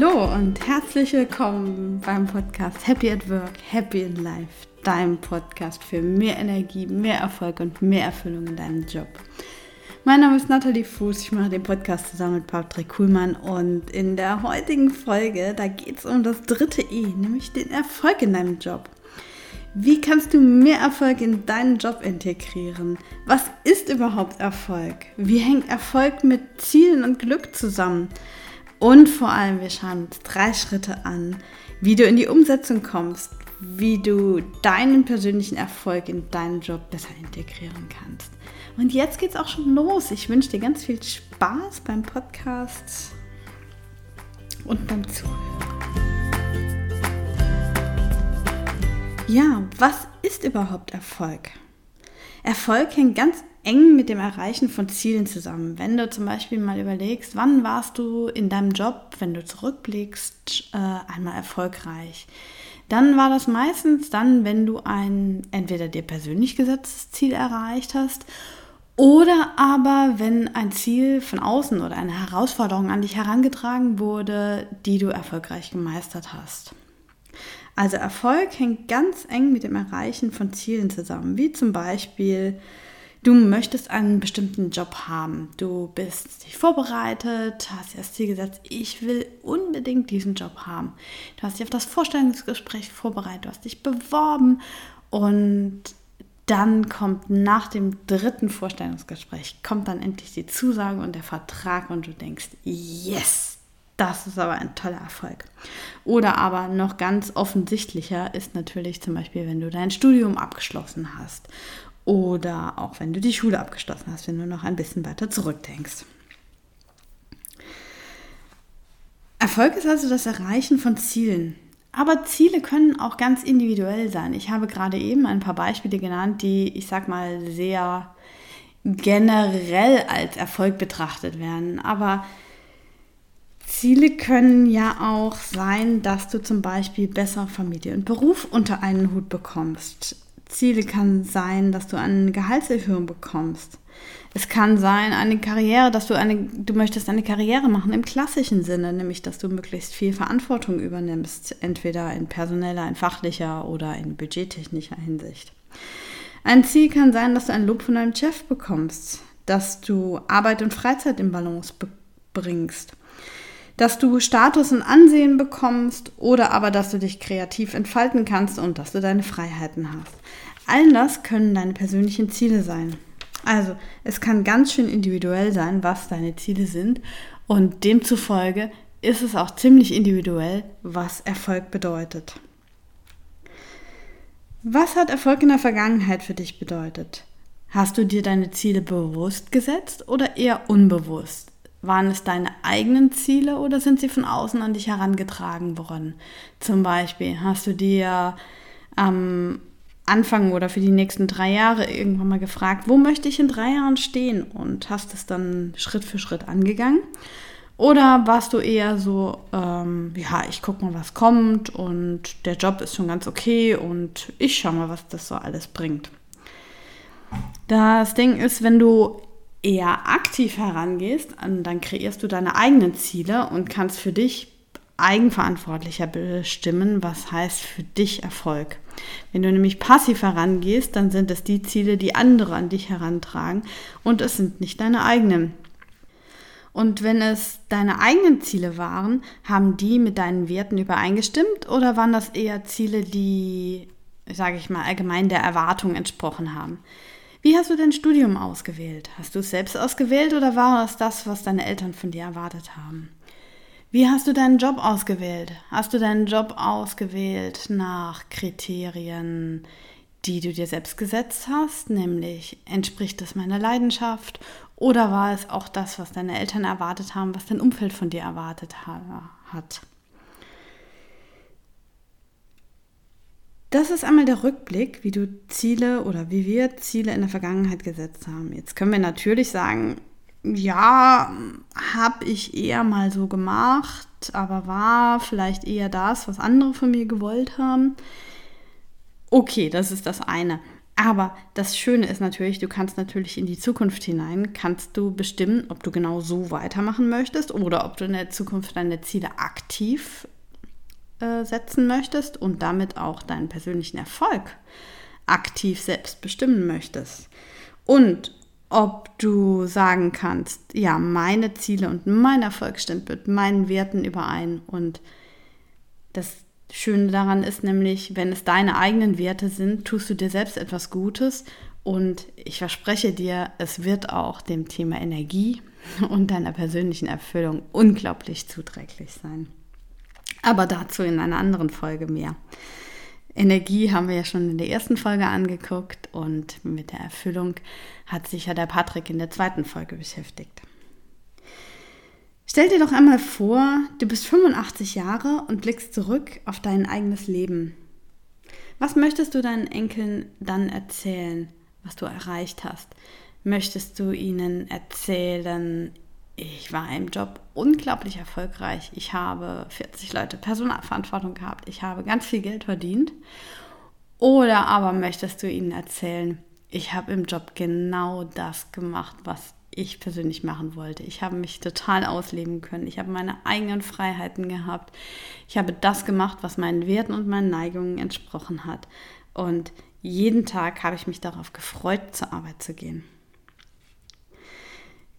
Hallo und herzlich willkommen beim Podcast Happy at Work, Happy in Life, deinem Podcast für mehr Energie, mehr Erfolg und mehr Erfüllung in deinem Job. Mein Name ist Nathalie Fuß, ich mache den Podcast zusammen mit Patrick Kuhlmann und in der heutigen Folge, da geht es um das dritte E, nämlich den Erfolg in deinem Job. Wie kannst du mehr Erfolg in deinen Job integrieren? Was ist überhaupt Erfolg? Wie hängt Erfolg mit Zielen und Glück zusammen? Und vor allem, wir schauen uns drei Schritte an, wie du in die Umsetzung kommst, wie du deinen persönlichen Erfolg in deinen Job besser integrieren kannst. Und jetzt geht's auch schon los. Ich wünsche dir ganz viel Spaß beim Podcast und beim Zuhören. Ja, was ist überhaupt Erfolg? Erfolg hängt ganz eng mit dem Erreichen von Zielen zusammen. Wenn du zum Beispiel mal überlegst, wann warst du in deinem Job, wenn du zurückblickst, äh, einmal erfolgreich, dann war das meistens dann, wenn du ein entweder dir persönlich gesetztes Ziel erreicht hast oder aber wenn ein Ziel von außen oder eine Herausforderung an dich herangetragen wurde, die du erfolgreich gemeistert hast. Also Erfolg hängt ganz eng mit dem Erreichen von Zielen zusammen, wie zum Beispiel Du möchtest einen bestimmten Job haben. Du bist dich vorbereitet, hast dir das Ziel gesetzt, ich will unbedingt diesen Job haben. Du hast dich auf das Vorstellungsgespräch vorbereitet, du hast dich beworben und dann kommt nach dem dritten Vorstellungsgespräch, kommt dann endlich die Zusage und der Vertrag und du denkst, yes, das ist aber ein toller Erfolg. Oder aber noch ganz offensichtlicher ist natürlich zum Beispiel, wenn du dein Studium abgeschlossen hast oder auch wenn du die Schule abgeschlossen hast, wenn du noch ein bisschen weiter zurückdenkst. Erfolg ist also das Erreichen von Zielen. Aber Ziele können auch ganz individuell sein. Ich habe gerade eben ein paar Beispiele genannt, die, ich sag mal, sehr generell als Erfolg betrachtet werden. Aber Ziele können ja auch sein, dass du zum Beispiel besser Familie und Beruf unter einen Hut bekommst. Ziele kann sein, dass du eine Gehaltserhöhung bekommst. Es kann sein, eine Karriere, dass du eine, du möchtest eine Karriere machen im klassischen Sinne, nämlich dass du möglichst viel Verantwortung übernimmst, entweder in personeller, in fachlicher oder in budgettechnischer Hinsicht. Ein Ziel kann sein, dass du ein Lob von deinem Chef bekommst, dass du Arbeit und Freizeit in Balance bringst, dass du Status und Ansehen bekommst oder aber, dass du dich kreativ entfalten kannst und dass du deine Freiheiten hast. All das können deine persönlichen Ziele sein. Also, es kann ganz schön individuell sein, was deine Ziele sind und demzufolge ist es auch ziemlich individuell, was Erfolg bedeutet. Was hat Erfolg in der Vergangenheit für dich bedeutet? Hast du dir deine Ziele bewusst gesetzt oder eher unbewusst? Waren es deine eigenen Ziele oder sind sie von außen an dich herangetragen worden? Zum Beispiel hast du dir am Anfang oder für die nächsten drei Jahre irgendwann mal gefragt, wo möchte ich in drei Jahren stehen und hast es dann Schritt für Schritt angegangen? Oder warst du eher so, ähm, ja, ich gucke mal, was kommt und der Job ist schon ganz okay und ich schaue mal, was das so alles bringt. Das Ding ist, wenn du eher aktiv herangehst, dann kreierst du deine eigenen Ziele und kannst für dich eigenverantwortlicher bestimmen, was heißt für dich Erfolg. Wenn du nämlich passiv herangehst, dann sind es die Ziele, die andere an dich herantragen und es sind nicht deine eigenen. Und wenn es deine eigenen Ziele waren, haben die mit deinen Werten übereingestimmt oder waren das eher Ziele, die, sage ich mal, allgemein der Erwartung entsprochen haben? Wie hast du dein Studium ausgewählt? Hast du es selbst ausgewählt oder war es das, was deine Eltern von dir erwartet haben? Wie hast du deinen Job ausgewählt? Hast du deinen Job ausgewählt nach Kriterien, die du dir selbst gesetzt hast, nämlich entspricht es meiner Leidenschaft oder war es auch das, was deine Eltern erwartet haben, was dein Umfeld von dir erwartet hat? Das ist einmal der Rückblick, wie du Ziele oder wie wir Ziele in der Vergangenheit gesetzt haben. Jetzt können wir natürlich sagen, ja, habe ich eher mal so gemacht, aber war vielleicht eher das, was andere von mir gewollt haben. Okay, das ist das eine. Aber das Schöne ist natürlich, du kannst natürlich in die Zukunft hinein, kannst du bestimmen, ob du genau so weitermachen möchtest oder ob du in der Zukunft deine Ziele aktiv äh, setzen möchtest und damit auch deinen persönlichen Erfolg aktiv selbst bestimmen möchtest. Und ob du sagen kannst, ja, meine Ziele und mein Erfolg stimmt mit meinen Werten überein. Und das Schöne daran ist nämlich, wenn es deine eigenen Werte sind, tust du dir selbst etwas Gutes und ich verspreche dir, es wird auch dem Thema Energie und deiner persönlichen Erfüllung unglaublich zuträglich sein. Aber dazu in einer anderen Folge mehr. Energie haben wir ja schon in der ersten Folge angeguckt und mit der Erfüllung hat sich ja der Patrick in der zweiten Folge beschäftigt. Stell dir doch einmal vor, du bist 85 Jahre und blickst zurück auf dein eigenes Leben. Was möchtest du deinen Enkeln dann erzählen, was du erreicht hast? Möchtest du ihnen erzählen, ich war im Job unglaublich erfolgreich, ich habe 40 Leute Personalverantwortung gehabt, ich habe ganz viel Geld verdient? Oder aber möchtest du ihnen erzählen, ich habe im Job genau das gemacht, was ich persönlich machen wollte. Ich habe mich total ausleben können. Ich habe meine eigenen Freiheiten gehabt. Ich habe das gemacht, was meinen Werten und meinen Neigungen entsprochen hat. Und jeden Tag habe ich mich darauf gefreut, zur Arbeit zu gehen.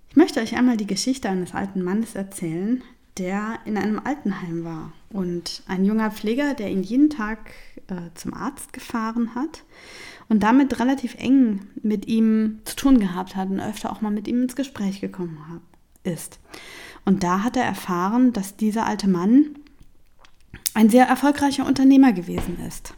Ich möchte euch einmal die Geschichte eines alten Mannes erzählen, der in einem Altenheim war und ein junger Pfleger, der ihn jeden Tag äh, zum Arzt gefahren hat und damit relativ eng mit ihm zu tun gehabt hat und öfter auch mal mit ihm ins Gespräch gekommen hat, ist. Und da hat er erfahren, dass dieser alte Mann ein sehr erfolgreicher Unternehmer gewesen ist.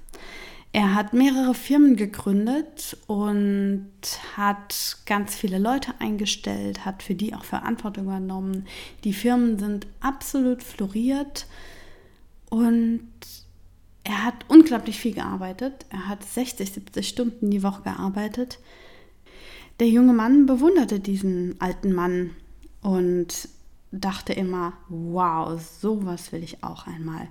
Er hat mehrere Firmen gegründet und hat ganz viele Leute eingestellt, hat für die auch Verantwortung übernommen. Die Firmen sind absolut floriert und er hat unglaublich viel gearbeitet. Er hat 60, 70 Stunden die Woche gearbeitet. Der junge Mann bewunderte diesen alten Mann und dachte immer, wow, sowas will ich auch einmal.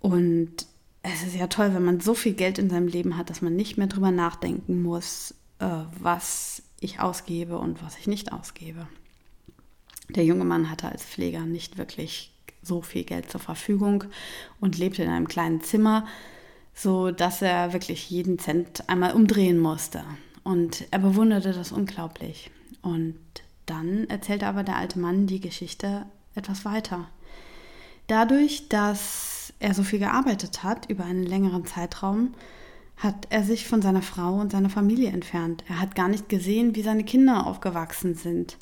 Und es ist ja toll, wenn man so viel Geld in seinem Leben hat, dass man nicht mehr drüber nachdenken muss, äh, was ich ausgebe und was ich nicht ausgebe. Der junge Mann hatte als Pfleger nicht wirklich so viel Geld zur Verfügung und lebte in einem kleinen Zimmer, so dass er wirklich jeden Cent einmal umdrehen musste. Und er bewunderte das unglaublich. Und dann erzählte aber der alte Mann die Geschichte etwas weiter. Dadurch, dass er so viel gearbeitet hat über einen längeren Zeitraum, hat er sich von seiner Frau und seiner Familie entfernt. Er hat gar nicht gesehen, wie seine Kinder aufgewachsen sind.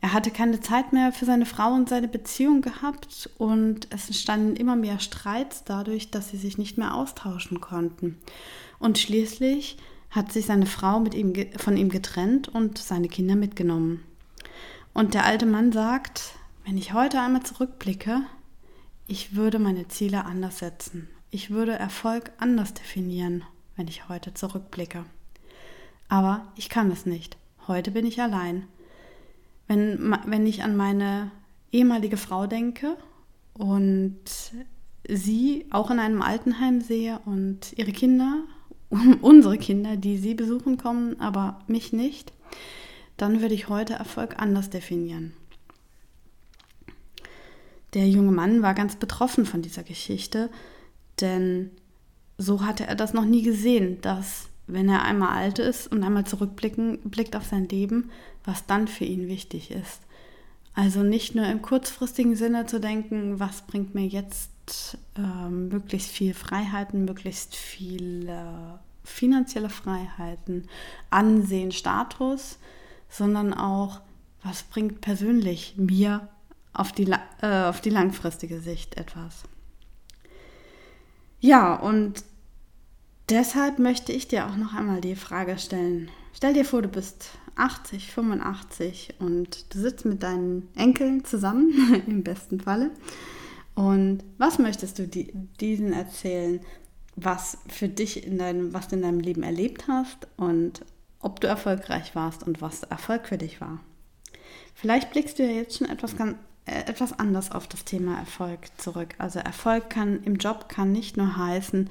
Er hatte keine Zeit mehr für seine Frau und seine Beziehung gehabt und es entstanden immer mehr Streits dadurch, dass sie sich nicht mehr austauschen konnten. Und schließlich hat sich seine Frau mit ihm, von ihm getrennt und seine Kinder mitgenommen. Und der alte Mann sagt, wenn ich heute einmal zurückblicke, ich würde meine Ziele anders setzen. Ich würde Erfolg anders definieren, wenn ich heute zurückblicke. Aber ich kann es nicht. Heute bin ich allein. Wenn, wenn ich an meine ehemalige Frau denke und sie auch in einem Altenheim sehe und ihre Kinder, unsere Kinder, die sie besuchen kommen, aber mich nicht, dann würde ich heute Erfolg anders definieren. Der junge Mann war ganz betroffen von dieser Geschichte, denn so hatte er das noch nie gesehen, dass wenn er einmal alt ist und einmal zurückblicken blickt auf sein Leben, was dann für ihn wichtig ist. Also nicht nur im kurzfristigen Sinne zu denken, was bringt mir jetzt äh, möglichst viel Freiheiten, möglichst viele finanzielle Freiheiten, Ansehen, Status, sondern auch, was bringt persönlich mir auf die, äh, auf die langfristige Sicht etwas. Ja, und deshalb möchte ich dir auch noch einmal die Frage stellen. Stell dir vor, du bist 80, 85 und du sitzt mit deinen Enkeln zusammen, im besten Falle. Und was möchtest du die, diesen erzählen, was für dich in deinem, was du in deinem Leben erlebt hast und ob du erfolgreich warst und was Erfolg für dich war? Vielleicht blickst du ja jetzt schon etwas, ganz, etwas anders auf das Thema Erfolg zurück. Also Erfolg kann im Job kann nicht nur heißen,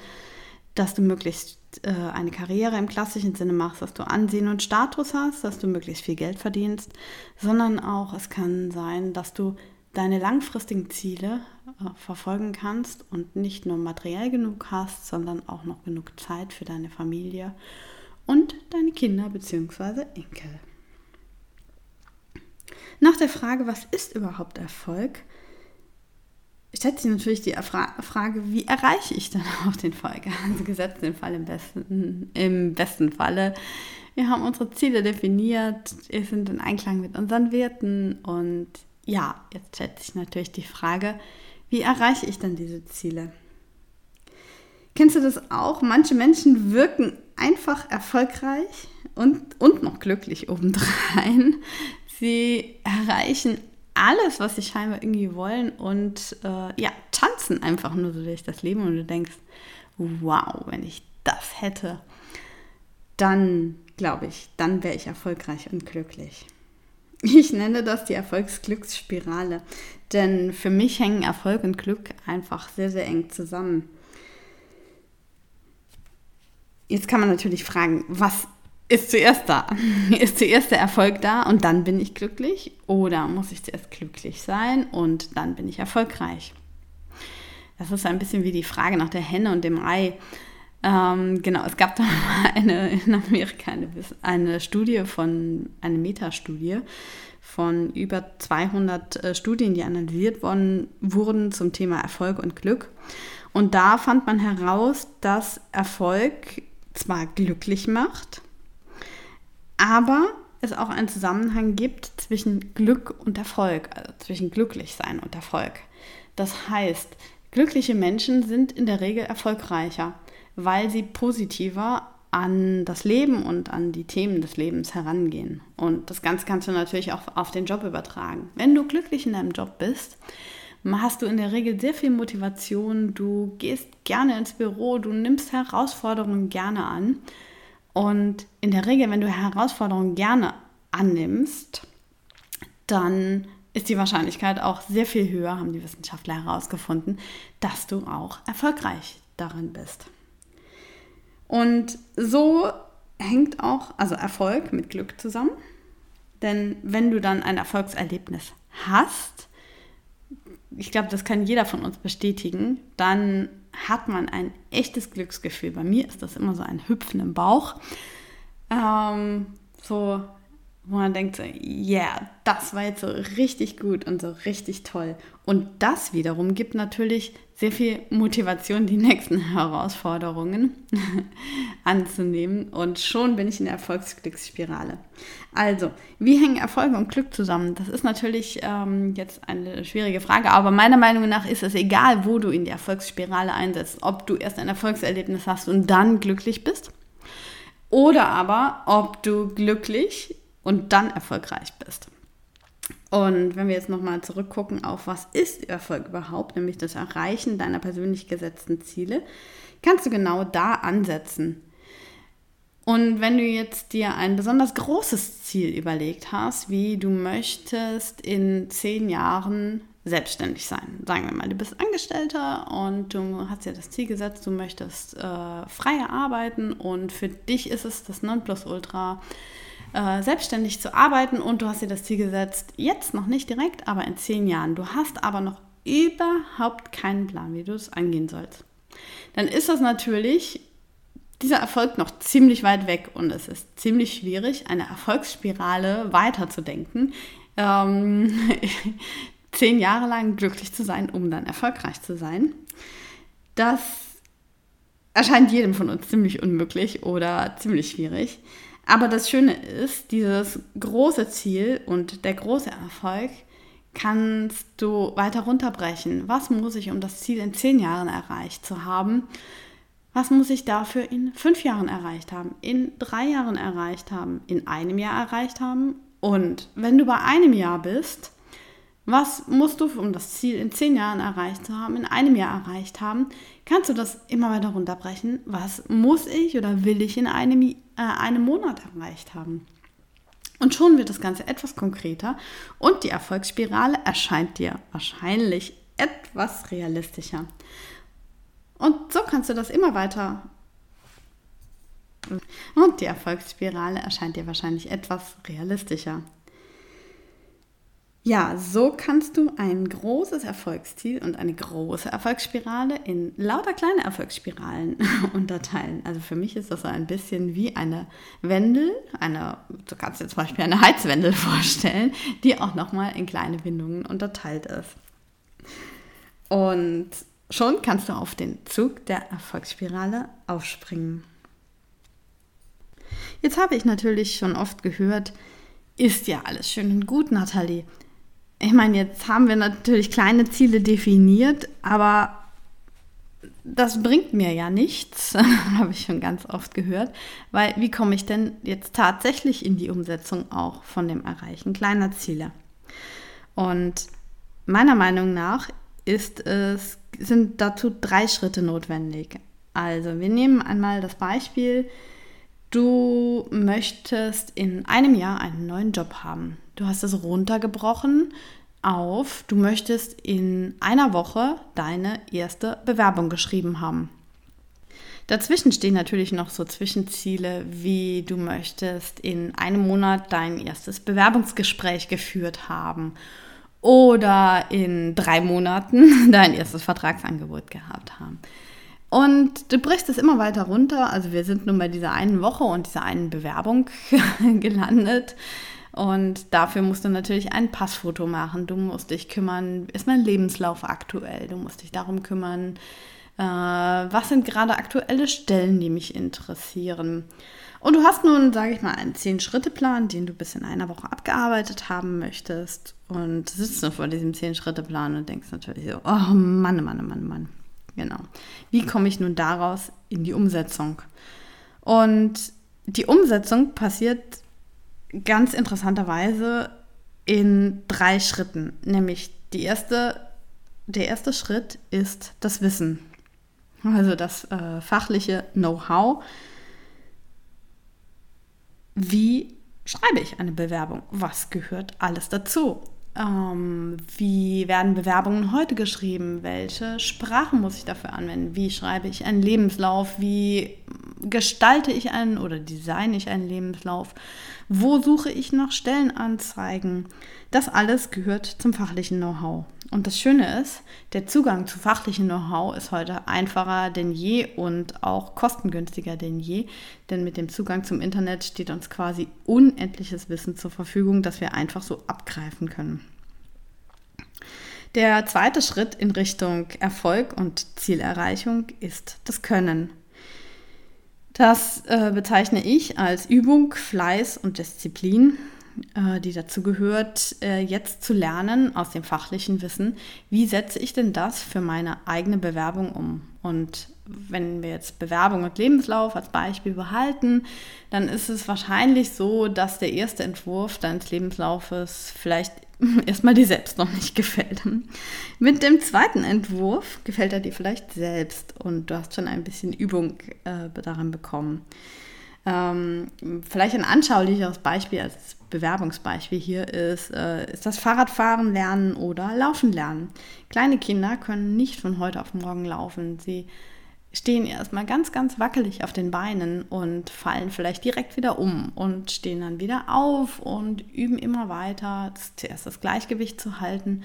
dass du möglichst äh, eine Karriere im klassischen Sinne machst, dass du Ansehen und Status hast, dass du möglichst viel Geld verdienst, sondern auch es kann sein, dass du deine langfristigen Ziele äh, verfolgen kannst und nicht nur materiell genug hast, sondern auch noch genug Zeit für deine Familie und deine Kinder bzw. Enkel. Nach der Frage, was ist überhaupt Erfolg, stellt sich natürlich die Frage, wie erreiche ich dann auch den Erfolg? Also gesetzt den Fall im besten, im besten Falle. Wir haben unsere Ziele definiert, wir sind in Einklang mit unseren Werten und ja, jetzt stellt sich natürlich die Frage, wie erreiche ich dann diese Ziele? Kennst du das auch? Manche Menschen wirken einfach erfolgreich und, und noch glücklich obendrein. Sie erreichen alles, was sie scheinbar irgendwie wollen und äh, ja, tanzen einfach nur so durch das Leben und du denkst, wow, wenn ich das hätte, dann glaube ich, dann wäre ich erfolgreich und glücklich. Ich nenne das die Erfolgsglücksspirale, denn für mich hängen Erfolg und Glück einfach sehr, sehr eng zusammen. Jetzt kann man natürlich fragen, was ist zuerst da? Ist zuerst der Erfolg da und dann bin ich glücklich? Oder muss ich zuerst glücklich sein und dann bin ich erfolgreich? Das ist ein bisschen wie die Frage nach der Henne und dem Ei. Ähm, genau, es gab da mal eine, in Amerika eine, eine Studie von, eine Metastudie von über 200 äh, Studien, die analysiert worden, wurden zum Thema Erfolg und Glück. Und da fand man heraus, dass Erfolg zwar glücklich macht, aber es auch einen Zusammenhang gibt zwischen Glück und Erfolg, also zwischen Glücklichsein und Erfolg. Das heißt, glückliche Menschen sind in der Regel erfolgreicher weil sie positiver an das Leben und an die Themen des Lebens herangehen. Und das Ganze kannst du natürlich auch auf den Job übertragen. Wenn du glücklich in deinem Job bist, hast du in der Regel sehr viel Motivation, du gehst gerne ins Büro, du nimmst Herausforderungen gerne an. Und in der Regel, wenn du Herausforderungen gerne annimmst, dann ist die Wahrscheinlichkeit auch sehr viel höher, haben die Wissenschaftler herausgefunden, dass du auch erfolgreich darin bist. Und so hängt auch also Erfolg mit Glück zusammen. Denn wenn du dann ein Erfolgserlebnis hast, ich glaube, das kann jeder von uns bestätigen, dann hat man ein echtes Glücksgefühl. Bei mir ist das immer so ein Hüpfen im Bauch. Ähm, so wo man denkt so, yeah, das war jetzt so richtig gut und so richtig toll. Und das wiederum gibt natürlich sehr viel Motivation, die nächsten Herausforderungen anzunehmen. Und schon bin ich in der Erfolgsglücksspirale. Also, wie hängen Erfolge und Glück zusammen? Das ist natürlich ähm, jetzt eine schwierige Frage, aber meiner Meinung nach ist es egal, wo du in die Erfolgsspirale einsetzt. Ob du erst ein Erfolgserlebnis hast und dann glücklich bist. Oder aber, ob du glücklich und dann erfolgreich bist. Und wenn wir jetzt nochmal zurückgucken auf, was ist Erfolg überhaupt, nämlich das Erreichen deiner persönlich gesetzten Ziele, kannst du genau da ansetzen. Und wenn du jetzt dir ein besonders großes Ziel überlegt hast, wie du möchtest in zehn Jahren selbstständig sein. Sagen wir mal, du bist Angestellter und du hast dir das Ziel gesetzt, du möchtest äh, freier arbeiten und für dich ist es das Nonplusultra, äh, selbstständig zu arbeiten und du hast dir das Ziel gesetzt, jetzt noch nicht direkt, aber in zehn Jahren. Du hast aber noch überhaupt keinen Plan, wie du es angehen sollst. Dann ist das natürlich dieser Erfolg noch ziemlich weit weg und es ist ziemlich schwierig, eine Erfolgsspirale weiterzudenken. Ähm, zehn Jahre lang glücklich zu sein, um dann erfolgreich zu sein. Das erscheint jedem von uns ziemlich unmöglich oder ziemlich schwierig. Aber das Schöne ist, dieses große Ziel und der große Erfolg kannst du weiter runterbrechen. Was muss ich, um das Ziel in zehn Jahren erreicht zu haben? Was muss ich dafür in fünf Jahren erreicht haben, in drei Jahren erreicht haben, in einem Jahr erreicht haben? Und wenn du bei einem Jahr bist, was musst du, um das Ziel in zehn Jahren erreicht zu haben, in einem Jahr erreicht haben? Kannst du das immer weiter runterbrechen? Was muss ich oder will ich in einem, äh, einem Monat erreicht haben? Und schon wird das Ganze etwas konkreter und die Erfolgsspirale erscheint dir wahrscheinlich etwas realistischer. Und so kannst du das immer weiter Und die Erfolgsspirale erscheint dir wahrscheinlich etwas realistischer. Ja, so kannst du ein großes Erfolgsziel und eine große Erfolgsspirale in lauter kleine Erfolgsspiralen unterteilen. Also für mich ist das so ein bisschen wie eine Wendel, eine, du kannst dir zum Beispiel eine Heizwendel vorstellen, die auch nochmal in kleine Windungen unterteilt ist. Und schon kannst du auf den Zug der Erfolgsspirale aufspringen. Jetzt habe ich natürlich schon oft gehört, ist ja alles schön und gut, Nathalie. Ich meine, jetzt haben wir natürlich kleine Ziele definiert, aber das bringt mir ja nichts, habe ich schon ganz oft gehört, weil wie komme ich denn jetzt tatsächlich in die Umsetzung auch von dem Erreichen kleiner Ziele? Und meiner Meinung nach ist es, sind dazu drei Schritte notwendig. Also wir nehmen einmal das Beispiel, du möchtest in einem Jahr einen neuen Job haben. Du hast es runtergebrochen auf, du möchtest in einer Woche deine erste Bewerbung geschrieben haben. Dazwischen stehen natürlich noch so Zwischenziele, wie du möchtest in einem Monat dein erstes Bewerbungsgespräch geführt haben oder in drei Monaten dein erstes Vertragsangebot gehabt haben. Und du brichst es immer weiter runter. Also wir sind nun bei dieser einen Woche und dieser einen Bewerbung gelandet. Und dafür musst du natürlich ein Passfoto machen. Du musst dich kümmern, ist mein Lebenslauf aktuell? Du musst dich darum kümmern, äh, was sind gerade aktuelle Stellen, die mich interessieren. Und du hast nun, sage ich mal, einen Zehn-Schritte-Plan, den du bis in einer Woche abgearbeitet haben möchtest. Und sitzt nur vor diesem Zehn-Schritte-Plan und denkst natürlich so, oh Mann, Mann, Mann, Mann. Genau. Wie komme ich nun daraus in die Umsetzung? Und die Umsetzung passiert ganz interessanterweise in drei Schritten. Nämlich die erste, der erste Schritt ist das Wissen. Also das äh, fachliche Know-how. Wie schreibe ich eine Bewerbung? Was gehört alles dazu? Ähm, wie werden Bewerbungen heute geschrieben? Welche Sprachen muss ich dafür anwenden? Wie schreibe ich einen Lebenslauf? Wie gestalte ich einen oder designe ich einen Lebenslauf? Wo suche ich nach Stellenanzeigen? Das alles gehört zum fachlichen Know-how. Und das Schöne ist, der Zugang zu fachlichem Know-how ist heute einfacher denn je und auch kostengünstiger denn je, denn mit dem Zugang zum Internet steht uns quasi unendliches Wissen zur Verfügung, das wir einfach so abgreifen können. Der zweite Schritt in Richtung Erfolg und Zielerreichung ist das Können. Das äh, bezeichne ich als Übung, Fleiß und Disziplin, die dazu gehört, äh, jetzt zu lernen aus dem fachlichen Wissen, wie setze ich denn das für meine eigene Bewerbung um. Und wenn wir jetzt Bewerbung und Lebenslauf als Beispiel behalten, dann ist es wahrscheinlich so, dass der erste Entwurf deines Lebenslaufes vielleicht erstmal dir selbst noch nicht gefällt. Mit dem zweiten Entwurf gefällt er dir vielleicht selbst und du hast schon ein bisschen Übung äh, daran bekommen. Ähm, vielleicht ein anschaulicheres Beispiel als Bewerbungsbeispiel hier ist, äh, ist das Fahrradfahren lernen oder Laufen lernen. Kleine Kinder können nicht von heute auf morgen laufen. Sie stehen erstmal ganz, ganz wackelig auf den Beinen und fallen vielleicht direkt wieder um und stehen dann wieder auf und üben immer weiter, zuerst das Gleichgewicht zu halten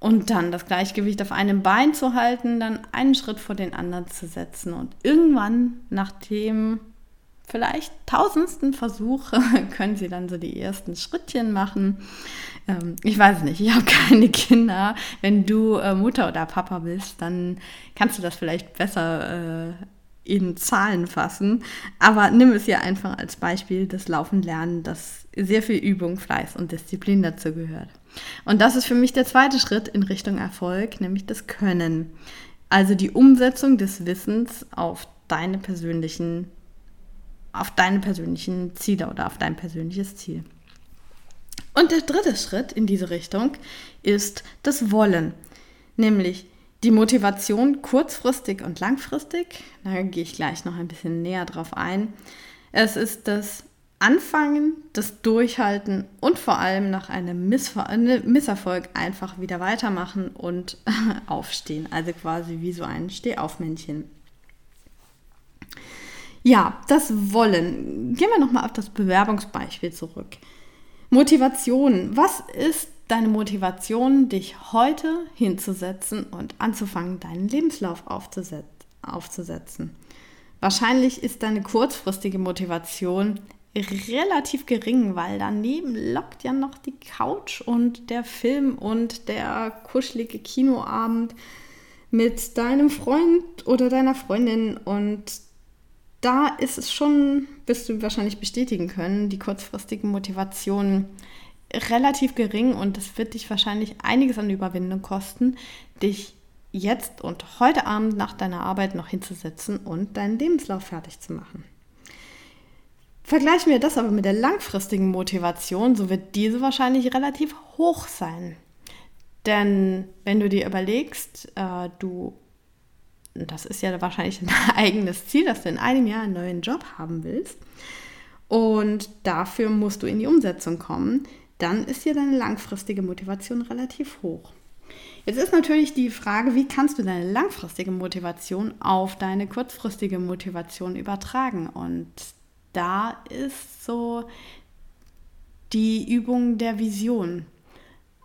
und dann das Gleichgewicht auf einem Bein zu halten, dann einen Schritt vor den anderen zu setzen und irgendwann, nachdem vielleicht tausendsten Versuch können sie dann so die ersten Schrittchen machen. Ähm, ich weiß nicht, ich habe keine Kinder. Wenn du äh, Mutter oder Papa bist, dann kannst du das vielleicht besser äh, in Zahlen fassen. Aber nimm es ja einfach als Beispiel das Laufen lernen, dass sehr viel Übung, Fleiß und Disziplin dazu gehört. Und das ist für mich der zweite Schritt in Richtung Erfolg, nämlich das Können. Also die Umsetzung des Wissens auf deine persönlichen auf deine persönlichen Ziele oder auf dein persönliches Ziel. Und der dritte Schritt in diese Richtung ist das Wollen, nämlich die Motivation kurzfristig und langfristig. Da gehe ich gleich noch ein bisschen näher drauf ein. Es ist das Anfangen, das Durchhalten und vor allem nach einem Missver Misserfolg einfach wieder weitermachen und aufstehen. Also quasi wie so ein Stehaufmännchen. Ja, das Wollen. Gehen wir nochmal auf das Bewerbungsbeispiel zurück. Motivation. Was ist deine Motivation, dich heute hinzusetzen und anzufangen, deinen Lebenslauf aufzusetzen? Wahrscheinlich ist deine kurzfristige Motivation relativ gering, weil daneben lockt ja noch die Couch und der Film und der kuschelige Kinoabend mit deinem Freund oder deiner Freundin und da ist es schon, wirst du wahrscheinlich bestätigen können, die kurzfristige Motivation relativ gering und es wird dich wahrscheinlich einiges an Überwindung kosten, dich jetzt und heute Abend nach deiner Arbeit noch hinzusetzen und deinen Lebenslauf fertig zu machen. Vergleichen wir das aber mit der langfristigen Motivation, so wird diese wahrscheinlich relativ hoch sein. Denn wenn du dir überlegst, äh, du, das ist ja wahrscheinlich ein eigenes Ziel, dass du in einem Jahr einen neuen Job haben willst und dafür musst du in die Umsetzung kommen, dann ist hier deine langfristige Motivation relativ hoch. Jetzt ist natürlich die Frage, wie kannst du deine langfristige Motivation auf deine kurzfristige Motivation übertragen? Und da ist so die Übung der Vision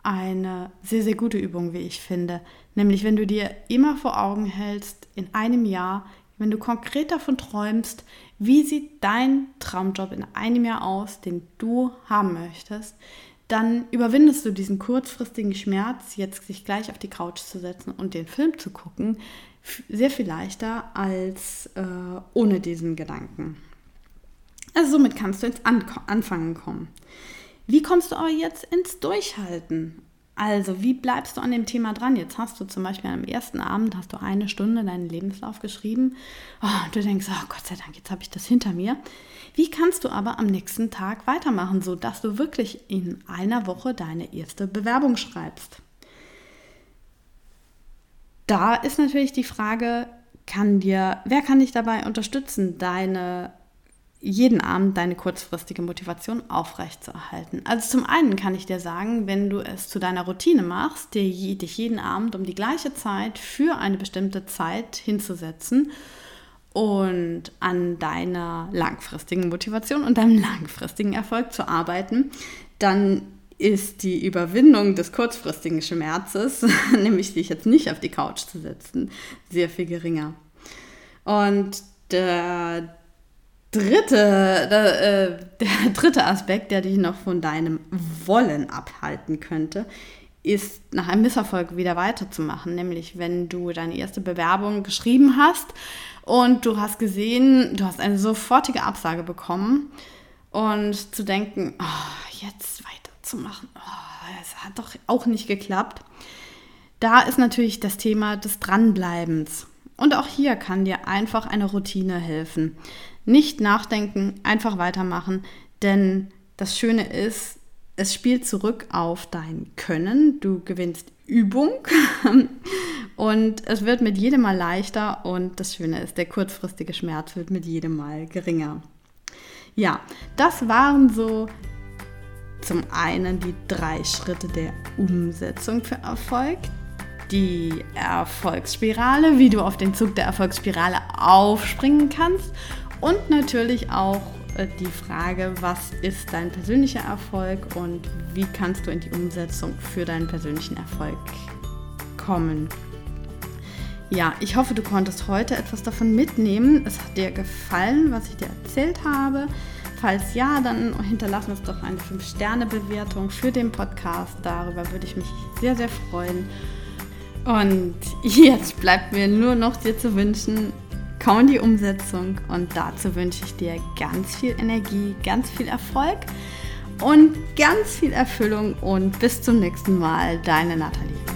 eine sehr, sehr gute Übung, wie ich finde. Nämlich, wenn du dir immer vor Augen hältst, in einem Jahr, wenn du konkret davon träumst, wie sieht dein Traumjob in einem Jahr aus, den du haben möchtest, dann überwindest du diesen kurzfristigen Schmerz, jetzt sich gleich auf die Couch zu setzen und den Film zu gucken, sehr viel leichter als äh, ohne diesen Gedanken. Also somit kannst du ins An Anfangen kommen. Wie kommst du aber jetzt ins Durchhalten? Also, wie bleibst du an dem Thema dran? Jetzt hast du zum Beispiel am ersten Abend hast du eine Stunde deinen Lebenslauf geschrieben. Oh, und du denkst, oh Gott sei Dank, jetzt habe ich das hinter mir. Wie kannst du aber am nächsten Tag weitermachen, sodass du wirklich in einer Woche deine erste Bewerbung schreibst? Da ist natürlich die Frage, kann dir, wer kann dich dabei unterstützen, deine jeden Abend deine kurzfristige Motivation aufrechtzuerhalten. Also zum einen kann ich dir sagen, wenn du es zu deiner Routine machst, dir, dich jeden Abend um die gleiche Zeit für eine bestimmte Zeit hinzusetzen und an deiner langfristigen Motivation und deinem langfristigen Erfolg zu arbeiten, dann ist die Überwindung des kurzfristigen Schmerzes, nämlich dich jetzt nicht auf die Couch zu setzen, sehr viel geringer. Und der, dritte, der, äh, der dritte Aspekt, der dich noch von deinem Wollen abhalten könnte, ist nach einem Misserfolg wieder weiterzumachen. Nämlich, wenn du deine erste Bewerbung geschrieben hast und du hast gesehen, du hast eine sofortige Absage bekommen und zu denken, oh, jetzt weiterzumachen, oh, es hat doch auch nicht geklappt. Da ist natürlich das Thema des Dranbleibens. Und auch hier kann dir einfach eine Routine helfen. Nicht nachdenken, einfach weitermachen, denn das Schöne ist, es spielt zurück auf dein Können. Du gewinnst Übung und es wird mit jedem Mal leichter und das Schöne ist, der kurzfristige Schmerz wird mit jedem Mal geringer. Ja, das waren so zum einen die drei Schritte der Umsetzung für Erfolg, die Erfolgsspirale, wie du auf den Zug der Erfolgsspirale aufspringen kannst und natürlich auch äh, die Frage, was ist dein persönlicher Erfolg und wie kannst du in die Umsetzung für deinen persönlichen Erfolg kommen. Ja, ich hoffe, du konntest heute etwas davon mitnehmen. Es hat dir gefallen, was ich dir erzählt habe. Falls ja, dann hinterlass uns doch eine 5-Sterne-Bewertung für den Podcast. Darüber würde ich mich sehr, sehr freuen. Und jetzt bleibt mir nur noch dir zu wünschen, komm in die Umsetzung und dazu wünsche ich dir ganz viel Energie, ganz viel Erfolg und ganz viel Erfüllung und bis zum nächsten Mal, deine Nathalie.